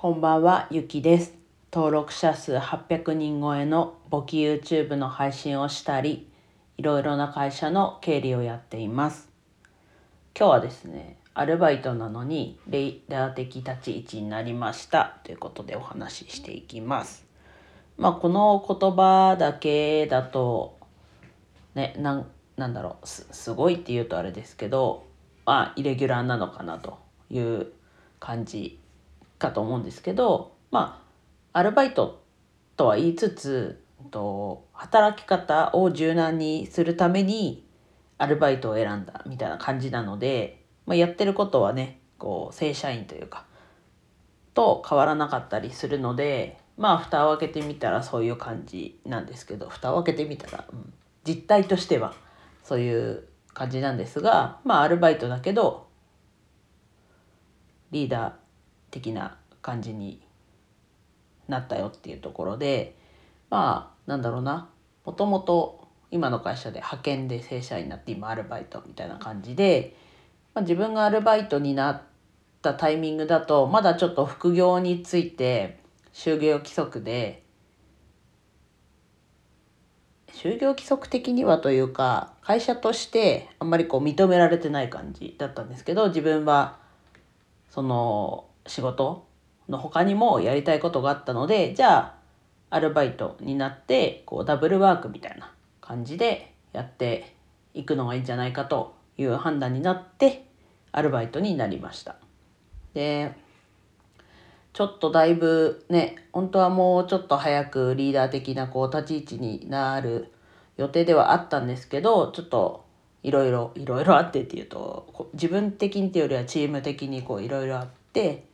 こんばんは、ゆきです。登録者数800人超えの簿記 YouTube の配信をしたり、いろいろな会社の経理をやっています。今日はですね、アルバイトなのにレイダー的立ち位置になりましたということでお話ししていきます。まあ、この言葉だけだと、ね、なんなんだろうす、すごいって言うとあれですけど、まあ、イレギュラーなのかなという感じかと思うんですけどまあアルバイトとは言いつつと働き方を柔軟にするためにアルバイトを選んだみたいな感じなので、まあ、やってることはねこう正社員というかと変わらなかったりするのでまあ蓋を開けてみたらそういう感じなんですけど蓋を開けてみたら、うん、実態としてはそういう感じなんですがまあアルバイトだけどリーダー的な感じになったよっていうところでまあなんだろうな。もともと今の会社で派遣で正社員になって今アルバイトみたいな感じで、まあ、自分がアルバイトになったタイミングだとまだちょっと副業について就業規則で就業規則的にはというか会社としてあんまりこう認められてない感じだったんですけど自分はその仕事の他にもやりたいことがあったのでじゃあアルバイトになってこうダブルワークみたいな感じでやっていくのがいいんじゃないかという判断になってアルバイトになりました。でちょっとだいぶね本当はもうちょっと早くリーダー的なこう立ち位置になる予定ではあったんですけどちょっといろいろいろいろあってっていうと自分的にっていうよりはチーム的にこういろいろあって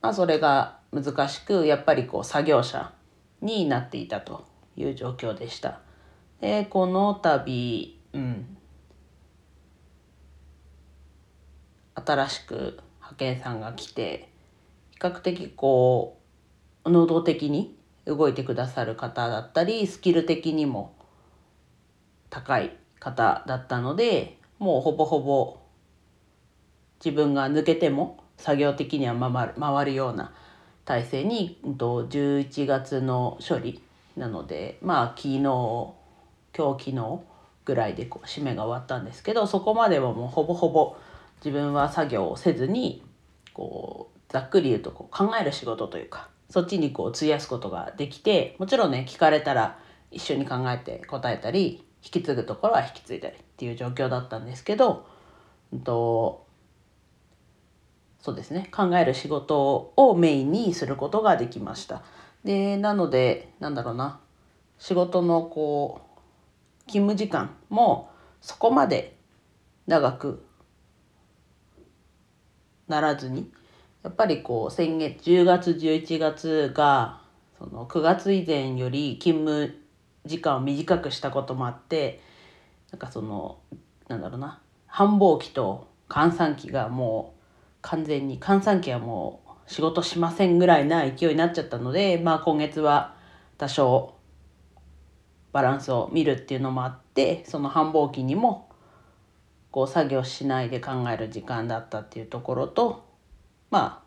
まあ、それが難しくやっぱりこう作業者になっていたという状況でした。でこの度、うん、新しく派遣さんが来て比較的こう能動的に動いてくださる方だったりスキル的にも高い方だったのでもうほぼほぼ自分が抜けても作業的には回る回るような体制に11月の処理なのでまあ昨日今日昨日ぐらいでこう締めが終わったんですけどそこまではもうほぼほぼ自分は作業をせずにこうざっくり言うとこう考える仕事というかそっちにこう費やすことができてもちろんね聞かれたら一緒に考えて答えたり引き継ぐところは引き継いだりっていう状況だったんですけど、うんとそうですね。考える仕事をメインにすることができました。でなのでなんだろうな。仕事のこう勤務時間もそこまで長くならずにやっぱりこう先月10月11月がその9月以前より勤務時間を短くしたこともあってなんかそのなんだろうな。繁忙期と閑散期がもう完全に閑散期はもう仕事しませんぐらいな勢いになっちゃったので、まあ、今月は多少バランスを見るっていうのもあってその繁忙期にもこう作業しないで考える時間だったっていうところとま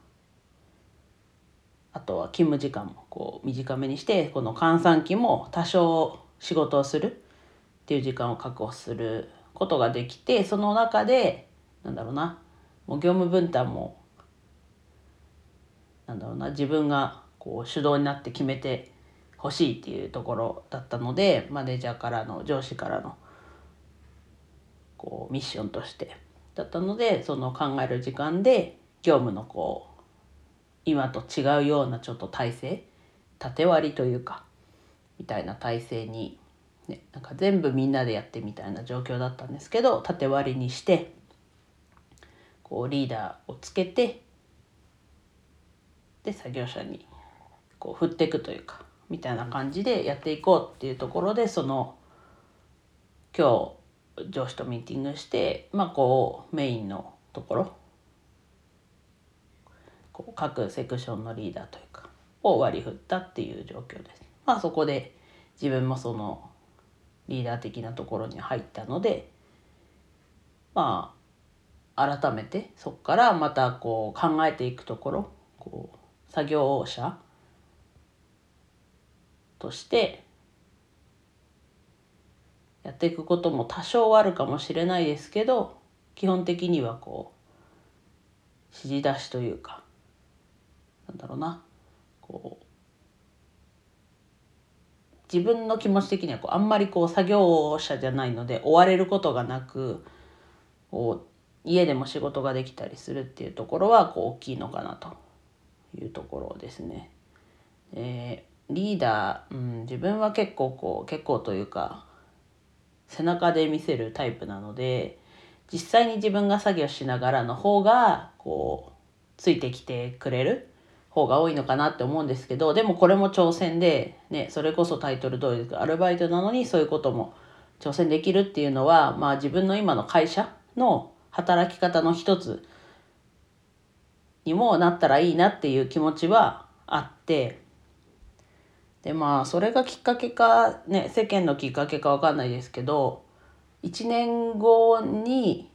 ああとは勤務時間もこう短めにしてこの閑散期も多少仕事をするっていう時間を確保することができてその中でなんだろうなもう業務分担もなんだろうな自分がこう主導になって決めてほしいっていうところだったのでマネージャーからの上司からのこうミッションとしてだったのでその考える時間で業務のこう今と違うようなちょっと体制縦割りというかみたいな体制に、ね、なんか全部みんなでやってみたいな状況だったんですけど縦割りにしてこうリーダーをつけてで作業者にこう振っていくというかみたいな感じでやっていこうっていうところでその今日上司とミーティングしてまあこうメインのところこう各セクションのリーダーというかを割り振ったっていう状況です。まあそこで自分もそのリーダー的なところに入ったのでまあ改めてそこからまたこう考えていくところこう作業者としてやっていくことも多少あるかもしれないですけど基本的にはこう指示出しというかなんだろうなこう自分の気持ち的にはこうあんまりこう作業者じゃないので追われることがなくこう家でも仕事ができたりするっていうところはこう大きいのかなというところですね。えー、リーダー、うん、自分は結構こう結構というか背中で見せるタイプなので実際に自分が作業しながらの方がこうついてきてくれる方が多いのかなって思うんですけどでもこれも挑戦で、ね、それこそタイトル通りですアルバイトなのにそういうことも挑戦できるっていうのは、まあ、自分の今の会社の働き方の一つにもなったらいいなっていう気持ちはあってでまあそれがきっかけかね世間のきっかけか分かんないですけど1年後に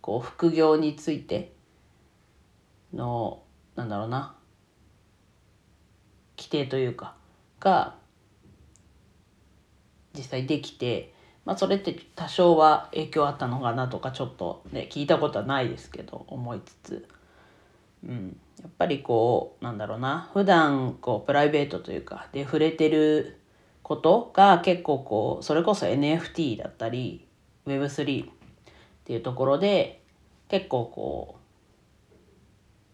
こう副業についてのなんだろうな規定というかが実際できて、まあ、それって多少は影響あったのかなとかちょっとね聞いたことはないですけど思いつつ、うん、やっぱりこうなんだろうな。普段こうプライベートというかで触れてることが結構こうそれこそ NFT だったり Web3 っていうところで結構こう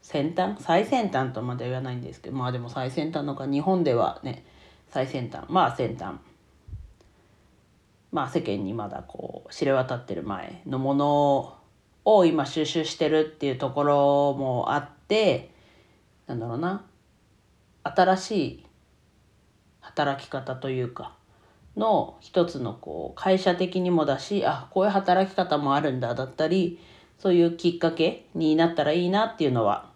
先端最先端とまでは言わないんですけどまあでも最先端のか日本ではね最先端。まあ先端。まあ世間にまだこう知れ渡ってる前のものを今収集してるっていうところもあってなんだろうな。新しい働き方というかの一つのこう会社的にもだしあこういう働き方もあるんだだったりそういうきっかけになったらいいなっていうのは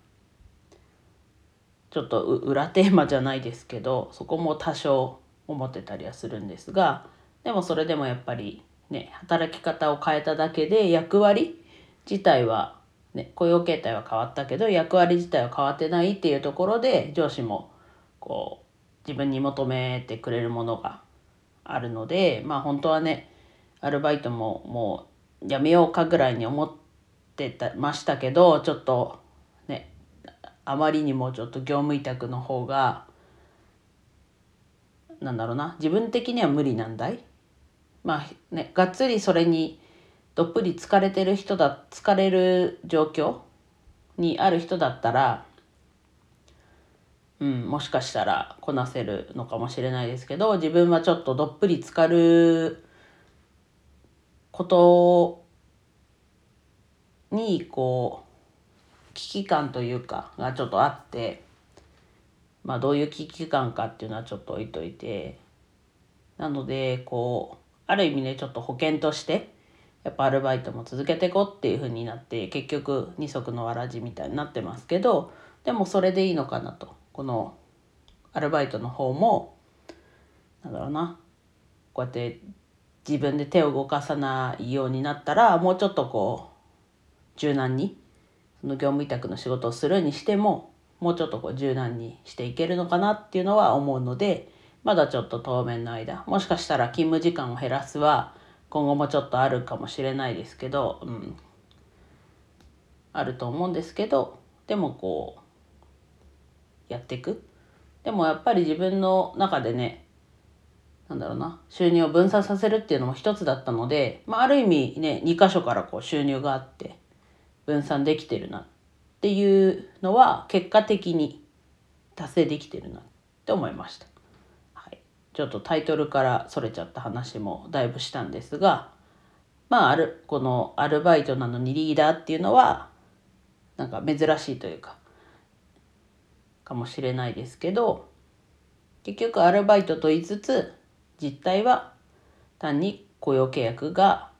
ちょっと裏テーマじゃないですけどそこも多少思ってたりはするんですがでもそれでもやっぱりね働き方を変えただけで役割自体は、ね、雇用形態は変わったけど役割自体は変わってないっていうところで上司もこう自分に求めてくれるものがあるのでまあ本当はねアルバイトももうやめようかぐらいに思ってたましたけどちょっとねあまりにもちょっと業務委託の方がなんだろうな自分的には無理なんだいまあねがっつりそれにどっぷり疲れてる人だ疲れる状況にある人だったらうん、もしかしたらこなせるのかもしれないですけど自分はちょっとどっぷり浸かることにこう危機感というかがちょっとあってまあどういう危機感かっていうのはちょっと置いといてなのでこうある意味ねちょっと保険としてやっぱアルバイトも続けていこうっていう風になって結局二足のわらじみたいになってますけどでもそれでいいのかなと。このアルバイトの方もなんだろうなこうやって自分で手を動かさないようになったらもうちょっとこう柔軟にその業務委託の仕事をするにしてももうちょっとこう柔軟にしていけるのかなっていうのは思うのでまだちょっと当面の間。もしかしたら勤務時間を減らすは今後もちょっとあるかもしれないですけど、うん、あると思うんですけどでもこうやっていく。でもやっぱり自分の中でねなんだろうな収入を分散させるっていうのも一つだったので、まあ、ある意味ね2箇所からこう収入があって分散できてるなっていうのは結果的に達成できてるなって思いました。ちょっとタイトルからそれちゃった話もだいぶしたんですがまああるこのアルバイトなのにリーダーっていうのはなんか珍しいというかかもしれないですけど結局アルバイトと言いつつ実態は単に雇用契約が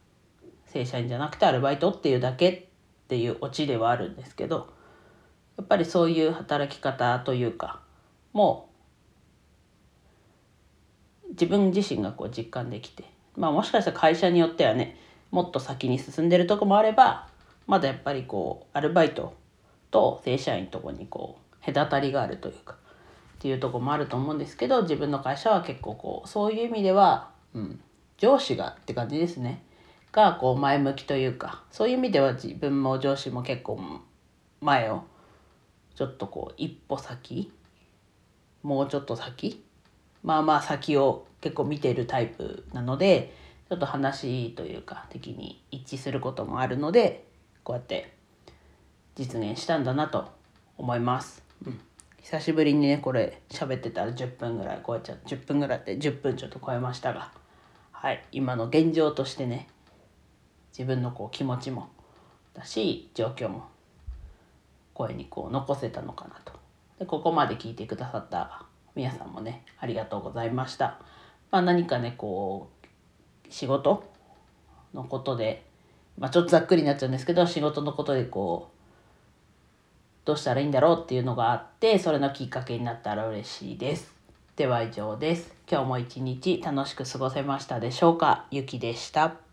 正社員じゃなくてアルバイトっていうだけっていうオチではあるんですけどやっぱりそういう働き方というかもう自分自身がこう実感できてまあもしかしたら会社によってはねもっと先に進んでるとこもあればまだやっぱりこうアルバイトと正社員とこにこう隔たりがあるというかっていうとこもあると思うんですけど自分の会社は結構こうそういう意味では、うん、上司がって感じですね。がこう前向きというかそういう意味では自分も上司も結構前をちょっとこう一歩先もうちょっと先まあまあ先を結構見てるタイプなのでちょっと話というか的に一致することもあるのでこうやって実現したんだなと思います。うん。久しぶりにねこれ喋ってたら10分ぐらい超えちゃって10分ぐらいって10分ちょっと超えましたが。はい。今の現状としてね自分のこう気持ちもだし状況も声にこう残せたのかなと。でここまで聞いてくださった皆さんもねありがとうございました、まあ、何かねこう仕事のことで、まあ、ちょっとざっくりになっちゃうんですけど仕事のことでこうどうしたらいいんだろうっていうのがあってそれのきっかけになったら嬉しいです。では以上です。今日も一日楽しく過ごせましたでしょうか？ゆきでした。